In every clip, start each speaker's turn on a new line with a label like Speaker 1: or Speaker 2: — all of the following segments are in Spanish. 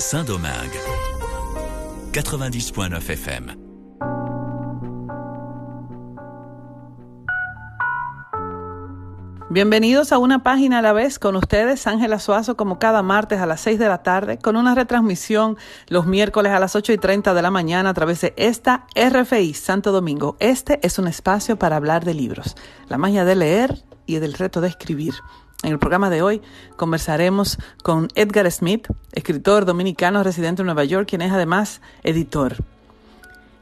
Speaker 1: Saint-Domingue. 90.9 FM.
Speaker 2: Bienvenidos a una página a la vez con ustedes, Ángela Suazo, como cada martes a las 6 de la tarde, con una retransmisión los miércoles a las 8 y 30 de la mañana a través de esta RFI Santo Domingo. Este es un espacio para hablar de libros, la magia de leer y del reto de escribir. En el programa de hoy conversaremos con Edgar Smith, escritor dominicano residente en Nueva York, quien es además editor.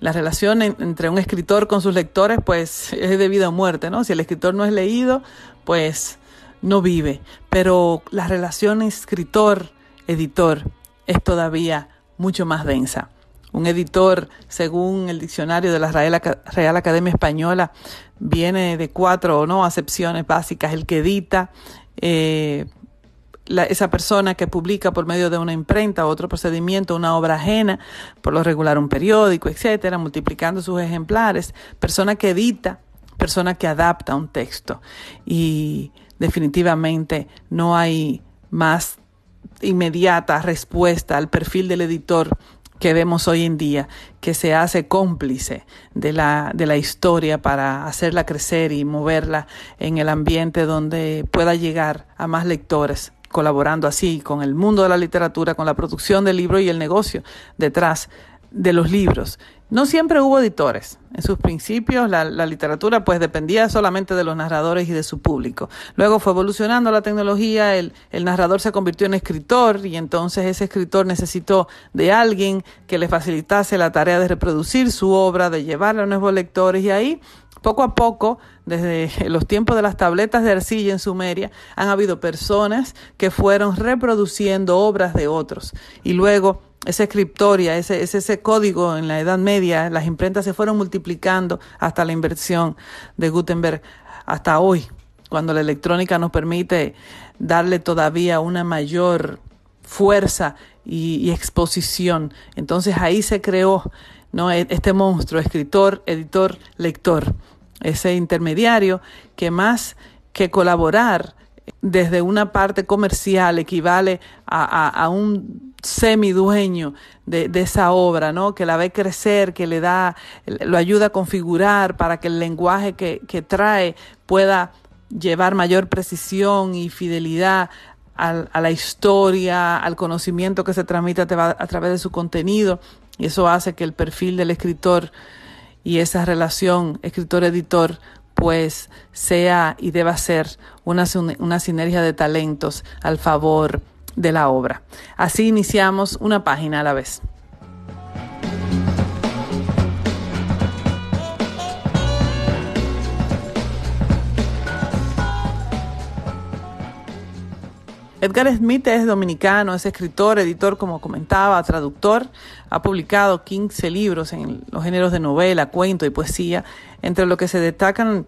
Speaker 2: La relación entre un escritor con sus lectores, pues es de vida o muerte, ¿no? Si el escritor no es leído, pues no vive. Pero la relación escritor-editor es todavía mucho más densa. Un editor, según el diccionario de la Real, Academia Española, viene de cuatro o no acepciones básicas. El que edita, eh, esa persona que publica por medio de una imprenta, otro procedimiento, una obra ajena, por lo regular un periódico, etcétera, multiplicando sus ejemplares, persona que edita, persona que adapta un texto. Y definitivamente no hay más inmediata respuesta al perfil del editor que vemos hoy en día, que se hace cómplice de la, de la historia para hacerla crecer y moverla en el ambiente donde pueda llegar a más lectores, colaborando así con el mundo de la literatura, con la producción del libro y el negocio detrás de los libros. No siempre hubo editores. En sus principios la, literatura pues dependía solamente de los narradores y de su público. Luego fue evolucionando la tecnología, el, narrador se convirtió en escritor y entonces ese escritor necesitó de alguien que le facilitase la tarea de reproducir su obra, de llevarla a nuevos lectores y ahí poco a poco, desde los tiempos de las tabletas de arcilla en Sumeria, han habido personas que fueron reproduciendo obras de otros y luego esa escriptoria, ese, ese, código en la Edad Media, las imprentas se fueron multiplicando hasta la inversión de Gutenberg hasta hoy, cuando la electrónica nos permite darle todavía una mayor fuerza y, exposición. Entonces ahí se creó ¿no? E, este monstruo, escritor, editor, lector, ese intermediario que más que colaborar desde una parte comercial equivale a, a un semidueño de, de esa obra, ¿no? Que la ve crecer, que le da, lo ayuda a configurar para que el lenguaje que, que trae pueda llevar mayor precisión y fidelidad a la historia, al conocimiento que se transmite a través de su contenido. Y eso hace que el perfil del escritor y esa relación escritor-editor pues sea y deba ser una, una sinergia de talentos al favor de la obra. Así iniciamos una página a la vez. Edgar Smith es dominicano, es escritor, editor, como comentaba, traductor. Ha publicado 15 libros en los géneros de novela, cuento y poesía, entre lo que se destacan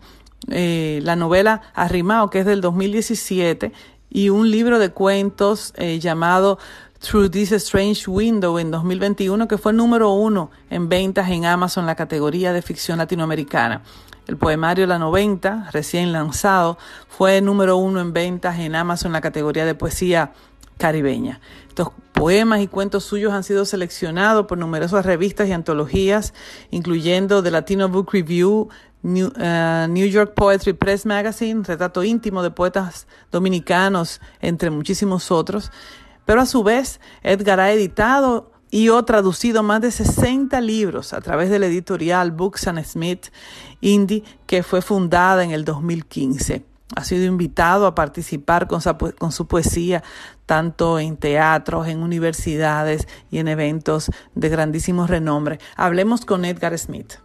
Speaker 2: eh, la novela Arrimao, que es del 2017, y un libro de cuentos eh, llamado Through This Strange Window en 2021 que fue número uno en ventas en Amazon la categoría de ficción latinoamericana. El poemario La 90, recién lanzado, fue número uno en ventas en Amazon la categoría de poesía caribeña. Estos poemas y cuentos suyos han sido seleccionados por numerosas revistas y antologías, incluyendo The Latino Book Review, Uh, New, York Poetry Press Magazine, retrato íntimo de poetas dominicanos, entre muchísimos otros. Pero a su vez, Edgar ha editado y o traducido más de 60 libros a través de la editorial Books and Smith Indie, que fue fundada en el 2015. Ha sido invitado a participar con con su poesía tanto en teatros, en universidades y en eventos de grandísimo renombre. Hablemos con Edgar Smith.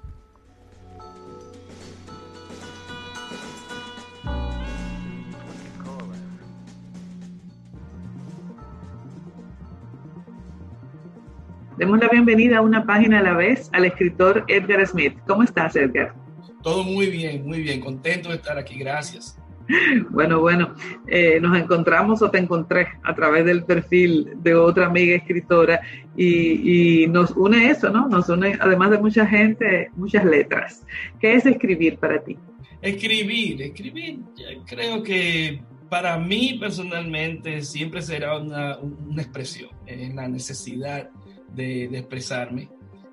Speaker 2: Demos la bienvenida a una página a la vez al escritor Edgar Smith. ¿Cómo estás, Edgar?
Speaker 3: Todo muy bien, muy bien. Contento de estar aquí. Gracias.
Speaker 2: Bueno, bueno, eh, nos encontramos o te encontré a través del perfil de otra amiga escritora y, y, nos une eso, ¿no? Nos une, además de mucha gente, muchas letras. ¿Qué es escribir para ti?
Speaker 3: Escribir, escribir, creo que para mí personalmente siempre será una, una expresión, en la necesidad de, de expresarme.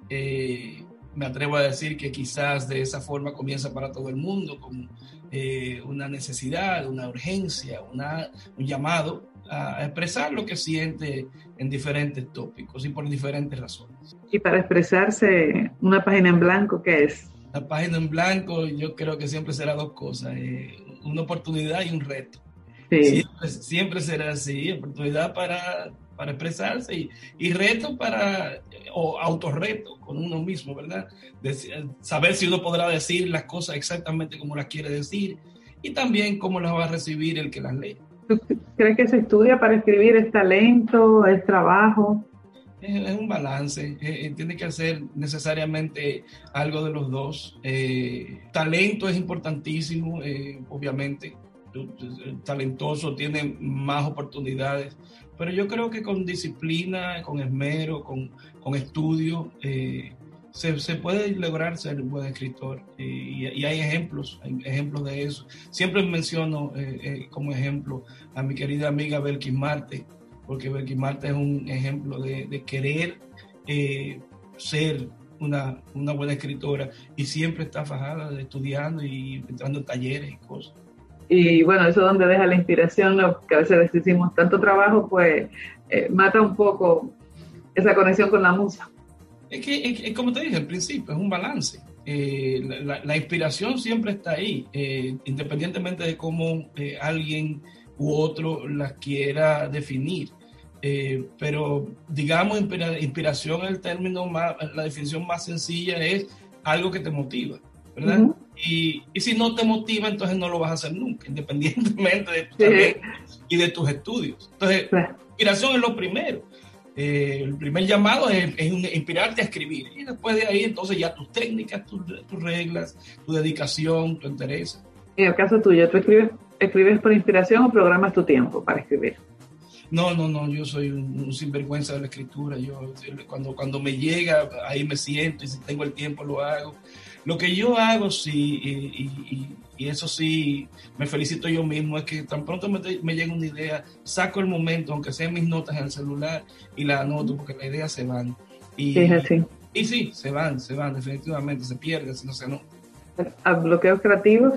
Speaker 3: Eh, me atrevo a decir que quizás de esa forma comienza para todo el mundo, con eh, una necesidad, una urgencia, una, un llamado a expresar lo que siente en diferentes tópicos y por diferentes razones.
Speaker 2: Y para expresarse, una página en blanco, ¿qué es?
Speaker 3: La página en blanco yo creo que siempre será dos cosas, eh, una oportunidad y un reto. Sí. Siempre, será así, oportunidad para, para expresarse y, y, reto para, o autorreto con uno mismo, ¿verdad? saber si uno podrá decir las cosas exactamente como las quiere decir y también cómo las va a recibir el que las lee.
Speaker 2: ¿Tú crees que se estudia para escribir? ¿Es talento? ¿Es trabajo?
Speaker 3: Es, un balance. Eh, eh, tiene que hacer necesariamente algo de los dos. Eh, talento es importantísimo, obviamente. El talentoso tiene más oportunidades, pero yo creo que con disciplina, con esmero, con, con estudio, se, se, puede lograr ser un buen escritor y, y, hay ejemplos, ejemplos de eso. Siempre menciono eh, eh, como ejemplo a mi querida amiga Belkis Marte, porque Belkis Marte es un ejemplo de, querer eh, ser una, una, buena escritora y siempre está fajada estudiando y entrando en talleres y cosas.
Speaker 2: Y bueno, eso es donde deja la inspiración, que a veces decimos tanto trabajo, pues mata un poco esa conexión con la música.
Speaker 3: Es que, como te dije al principio, es un balance. Eh, la, inspiración siempre está ahí, eh, independientemente de cómo eh, alguien u otro la quiera definir. pero digamos, inspiración, el término más, la definición más sencilla es algo que te motiva, ¿verdad? Y, y, si no te motiva, entonces no lo vas a hacer nunca, independientemente de tu y de tus estudios. Entonces, inspiración es lo primero. Eh, el primer llamado es, inspirarte a escribir. Y después de ahí, entonces ya tus técnicas, tus, reglas, tu dedicación, tu interés.
Speaker 2: En el caso tuyo, ¿tú escribes, escribes por inspiración o programas tu tiempo para escribir?
Speaker 3: No, no, no, yo soy un, sinvergüenza de la escritura. Yo cuando, cuando me llega, ahí me siento y si tengo el tiempo lo hago. Lo que yo hago, sí, y, y, eso sí, me felicito yo mismo, es que tan pronto me, me, llega una idea, saco el momento, aunque sean mis notas en el celular, y la anoto, porque las ideas se van. Y, sí, así. Y sí, se van, se van, definitivamente, se pierden, si no se no.
Speaker 2: ¿A bloqueos creativos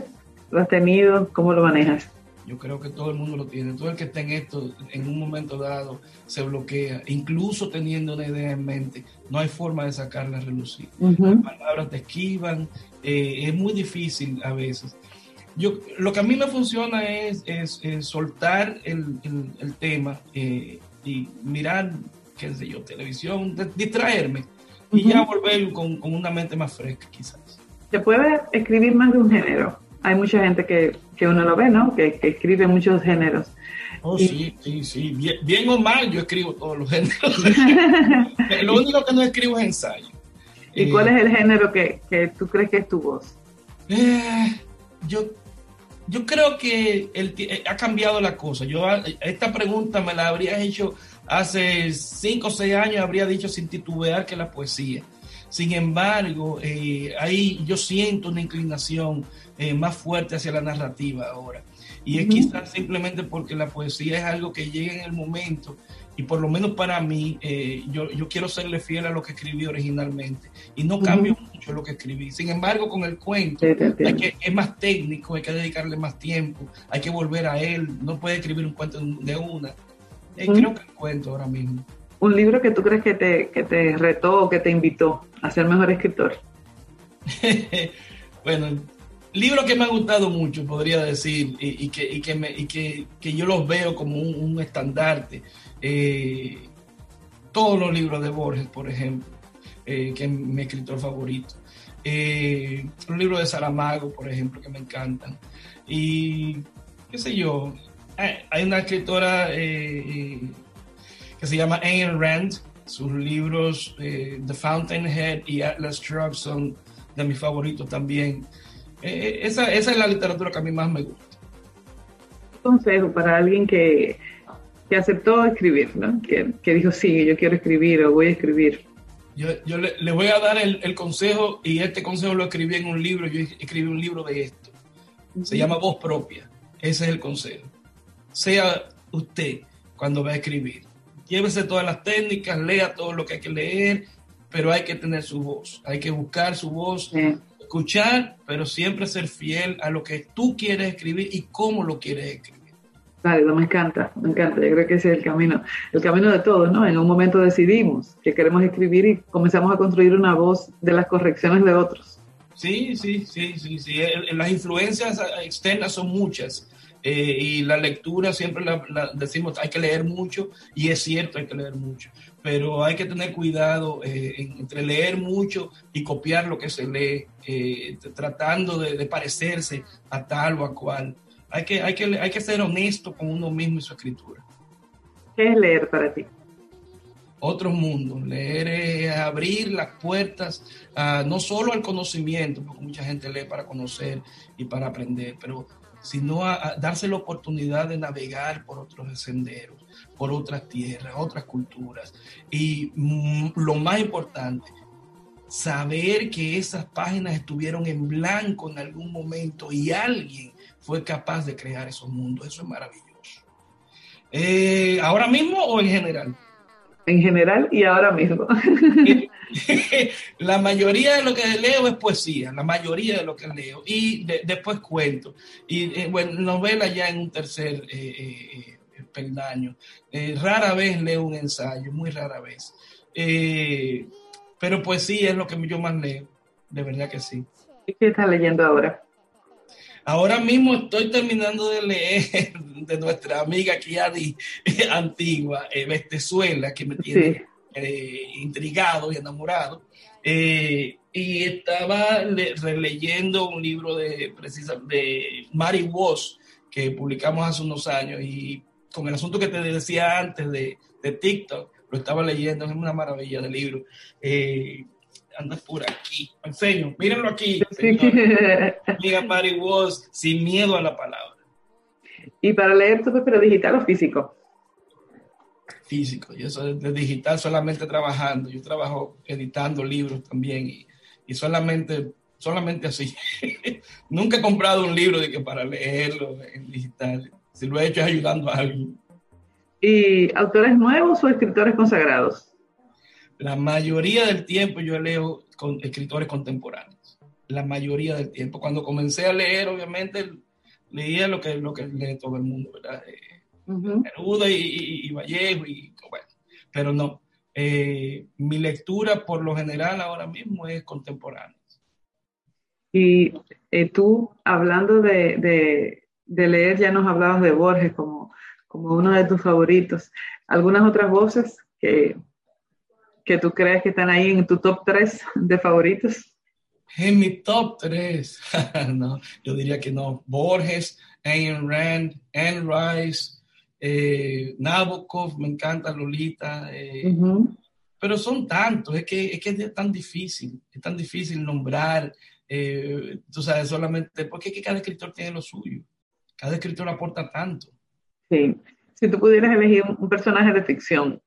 Speaker 2: lo has tenido? ¿Cómo lo manejas?
Speaker 3: Yo creo que todo el mundo lo tiene. Todo el que está en esto, en un momento dado, se bloquea, incluso teniendo una idea en mente. No hay forma de sacarla a relucir. Las palabras te esquivan, eh, es muy difícil a veces. Yo, lo que a mí me funciona es, es, soltar el, el, tema eh, y mirar, qué sé yo, televisión, distraerme y ya volver con, con una mente más fresca, quizás.
Speaker 2: ¿Se puede escribir más de un género? Hay mucha gente que, que uno lo ve, ¿no? Que, que escribe muchos géneros.
Speaker 3: Oh, sí, sí, sí. Bien, o mal, yo escribo todos los géneros. lo único que no escribo es ensayo.
Speaker 2: ¿Y cuál eh, es el género que, que, tú crees que es tu voz?
Speaker 3: Eh, yo, yo creo que el, eh, ha cambiado la cosa. Yo esta pregunta me la habría hecho hace cinco o seis años, habría dicho sin titubear que la poesía. Sin embargo, ahí yo siento una inclinación eh, más fuerte hacia la narrativa ahora. Y es quizás simplemente porque la poesía es algo que llega en el momento y por lo menos para mí, eh, yo, yo, quiero serle fiel a lo que escribí originalmente y no cambio mucho lo que escribí. Sin embargo, con el cuento que, es más técnico, hay que dedicarle más tiempo, hay que volver a él, no puede escribir un cuento de una. Eh, creo que el cuento ahora mismo.
Speaker 2: ¿Un libro que tú crees que te, que te retó o que te invitó a ser mejor escritor?
Speaker 3: bueno, libros que me han gustado mucho, podría decir, y, que, que, yo los veo como un, estandarte. Eh, todos los libros de Borges, por ejemplo, eh, que es mi escritor favorito. Eh, los libros de Saramago, por ejemplo, que me encantan. Y, qué sé yo, hay una escritora que se llama Ayn Rand, sus libros The Fountainhead y Atlas Shrugged son de mis favoritos también. Eh, esa, esa, es la literatura que a mí más me gusta.
Speaker 2: consejo para alguien que, que aceptó escribir, ¿no? que, que, dijo, sí, yo quiero escribir o voy a escribir?
Speaker 3: Yo, yo le, le, voy a dar el, el, consejo y este consejo lo escribí en un libro, yo escribí un libro de esto. Se llama Voz Propia. Ese es el consejo. sea usted cuando va a escribir. Llévese todas las técnicas, lea todo lo que hay que leer, pero hay que tener su voz, hay que buscar su voz, escuchar, pero siempre ser fiel a lo que tú quieres escribir y cómo lo quieres escribir.
Speaker 4: Válido, me encanta, me encanta. Yo creo que ese es el camino, el camino de todos, ¿no? En un momento decidimos que queremos escribir y comenzamos a construir una voz de las correcciones de otros.
Speaker 3: Sí, sí, sí, sí, sí. Las influencias externas son muchas. Eh, y la lectura siempre la, decimos hay que leer mucho y es cierto hay que leer mucho pero hay que tener cuidado eh, entre leer mucho y copiar lo que se lee eh, tratando de, parecerse a tal o a cual hay que, hay, que, hay que ser honesto con uno mismo y su escritura
Speaker 4: ¿qué es leer para ti?
Speaker 3: otro mundo. Leer es abrir las puertas no solo al conocimiento, porque mucha gente lee para conocer y para aprender, pero sino a, darse la oportunidad de navegar por otros senderos, por otras tierras, otras culturas. Y mm, lo más importante, saber que esas páginas estuvieron en blanco en algún momento y alguien fue capaz de crear esos mundos. Eso es maravilloso. Eh, ¿Ahora mismo o en general?
Speaker 4: En general y ahora mismo.
Speaker 3: la mayoría de lo que leo es poesía, la mayoría de lo que leo. Y después cuento. Y eh, bueno, novela ya en un tercer eh, eh, peldaño. rara vez leo un ensayo, muy rara vez. pero poesía es lo que yo más leo, de verdad que sí.
Speaker 4: ¿Y qué estás leyendo ahora?
Speaker 3: Ahora mismo estoy terminando de leer de nuestra amiga Kiadi antigua, Vestezuela, que me tiene eh, intrigado y enamorado. Eh, y estaba releyendo un libro de, precisa, de Mary Woss que publicamos hace unos años y con el asunto que te decía antes de, de TikTok, lo estaba leyendo, es una maravilla de libro. Eh, anda por aquí, enseño, mírenlo aquí, amiga Mary Woss, sin miedo a la palabra.
Speaker 4: ¿Y para leer tu pero digital o físico?
Speaker 3: físico. Yo soy de digital solamente trabajando. Yo trabajo editando libros también y, y solamente, solamente así. Nunca he comprado un libro de que para leerlo en digital. Si lo he hecho es ayudando a alguien.
Speaker 4: ¿Y autores nuevos o escritores consagrados?
Speaker 3: La mayoría del tiempo yo leo con escritores contemporáneos. La mayoría del tiempo. Cuando comencé a leer, obviamente, leía lo que, lo que lee todo el mundo, ¿verdad? Eh, y, Vallejo, y, bueno, pero no. Eh, mi lectura por lo general ahora mismo es contemporánea.
Speaker 4: Y eh, tú, hablando de, leer, ya nos hablabas de Borges como, como uno de tus favoritos. ¿Algunas otras voces que, que tú crees que están ahí en tu top 3 de favoritos?
Speaker 3: En mi top 3, no, yo diría que no. Borges, Ayn Rand, Anne Rice, eh, Nabokov, me encanta Lolita, eh, pero son tantos, es que, es que es tan difícil, es tan difícil nombrar, eh, tú sabes, solamente, porque es que cada escritor tiene lo suyo, cada escritor aporta tanto.
Speaker 4: Sí, si tú pudieras elegir un, personaje de ficción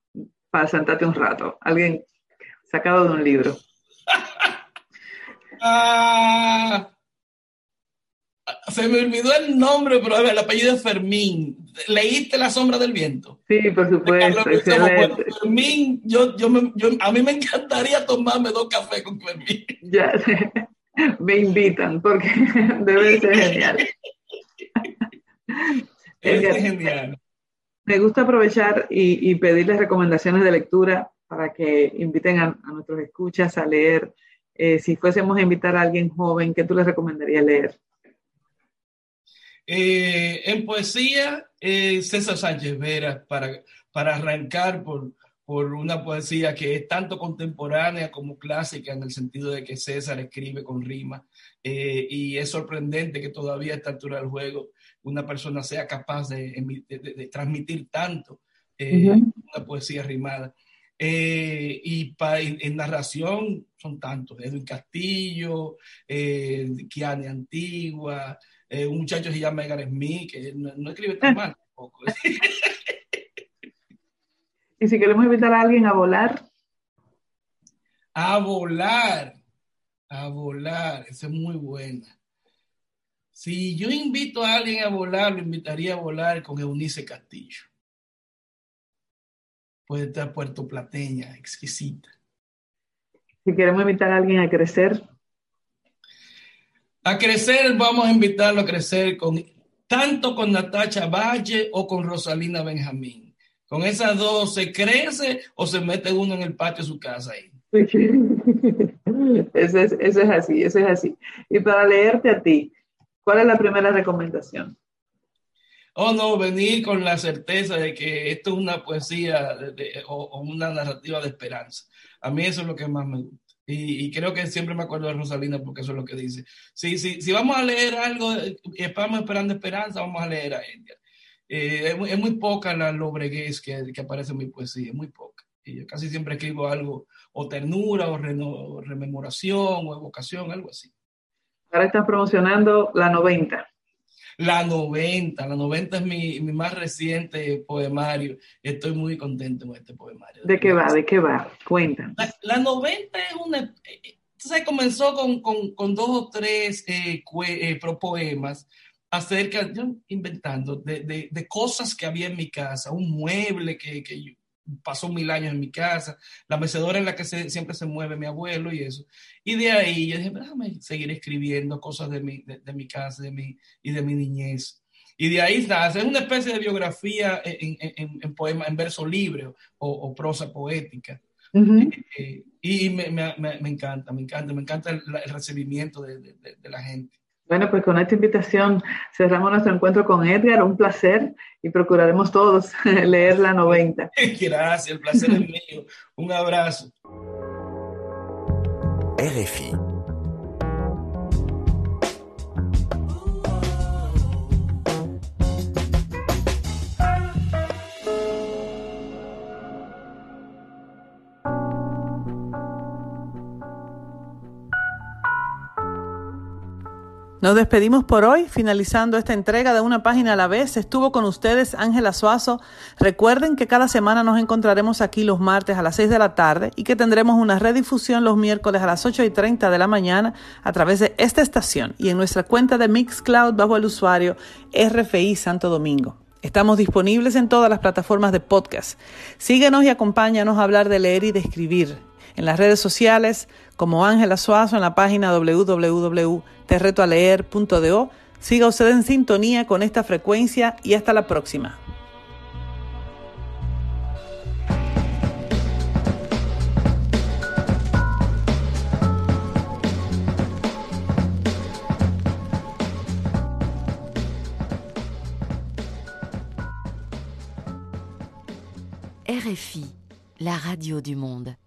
Speaker 4: para sentarte un rato, alguien sacado de un libro.
Speaker 3: ah, se me olvidó el nombre, pero el apellido es Fermín. ¿Leíste La sombra del viento?
Speaker 4: Sí, por supuesto.
Speaker 3: Fermín, yo, yo, yo, a mí me encantaría tomarme dos cafés con Fermín.
Speaker 4: Ya, me invitan porque debe ser genial.
Speaker 3: es genial.
Speaker 4: Me gusta aprovechar y, pedirles recomendaciones de lectura para que inviten a, nuestros escuchas a leer. Eh, si fuésemos a invitar a alguien joven, ¿qué tú les recomendarías leer?
Speaker 3: Eh, en poesía, eh, César Sánchez Vera, para, para arrancar por, por una poesía que es tanto contemporánea como clásica, en el sentido de que César escribe con rima, y es sorprendente que todavía a esta altura del juego una persona sea capaz de, transmitir tanto una poesía rimada. y en narración son tantos, Edwin Castillo, eh, Kiane Antigua, eh, un muchacho se llama Edgar Smith, que no, escribe tan mal tampoco.
Speaker 4: y si queremos invitar a alguien a volar.
Speaker 3: A volar, a volar, esa es muy buena. Si yo invito a alguien a volar, lo invitaría a volar con Eunice Castillo. Puede estar Puerto Plateña, exquisita.
Speaker 2: Si queremos invitar a alguien a crecer.
Speaker 3: A crecer, vamos a invitarlo a crecer con tanto con Natacha Valle o con Rosalina Benjamín. Con esas dos se crece o se mete uno en el patio de su casa ahí.
Speaker 2: eso, es, eso es así, eso es así. Y para leerte a ti, ¿cuál es la primera recomendación?
Speaker 3: Oh, no, venir con la certeza de que esto es una poesía o, una narrativa de esperanza. A mí eso es lo que más me gusta. Y, creo que siempre me acuerdo de Rosalina porque eso es lo que dice. Si, si, si vamos a leer algo, y estamos esperando esperanza, vamos a leer a ella. Eh, es, muy poca la lobreguez que aparece en mi poesía, es muy poca. Y yo casi siempre escribo algo, o ternura, o, rememoración, o evocación, algo así.
Speaker 2: Ahora estás promocionando la 90.
Speaker 3: La 90, la 90 es mi, mi, más reciente poemario. Estoy muy contento con este poemario.
Speaker 2: ¿De qué va? ¿De qué va? Cuenta.
Speaker 3: La, 90 es una... Entonces comenzó con, con, con dos o tres eh, eh poemas acerca, yo inventando, de, de, de, cosas que había en mi casa, un mueble que, que yo, pasó mil años en mi casa, la mecedora en la que siempre se mueve mi abuelo y eso. Y de ahí yo dije, déjame seguir escribiendo cosas de mi, de, mi casa de mi, y de mi niñez. Y de ahí está, es una especie de biografía en, en, en poema, en verso libre o, o prosa poética. Eh, eh, y me, me, me, encanta, me encanta, me encanta el, el recibimiento de, de la gente.
Speaker 2: Bueno, pues con esta invitación cerramos nuestro encuentro con Edgar. Un placer y procuraremos todos leer la 90.
Speaker 3: Gracias, el placer es mío. Un abrazo. RFI.
Speaker 2: Nos despedimos por hoy, finalizando esta entrega de una página a la vez. Estuvo con ustedes Ángela Suazo. Recuerden que cada semana nos encontraremos aquí los martes a las 6 de la tarde y que tendremos una redifusión los miércoles a las 8 y 30 de la mañana a través de esta estación y en nuestra cuenta de Mixcloud bajo el usuario RFI Santo Domingo. Estamos disponibles en todas las plataformas de podcast. Síguenos y acompáñanos a hablar de leer y de escribir en las redes sociales como Ángela Suazo en la página www.terretoaleer.do. Siga usted en sintonía con esta frecuencia y hasta la próxima.
Speaker 1: RFI, la radio du monde.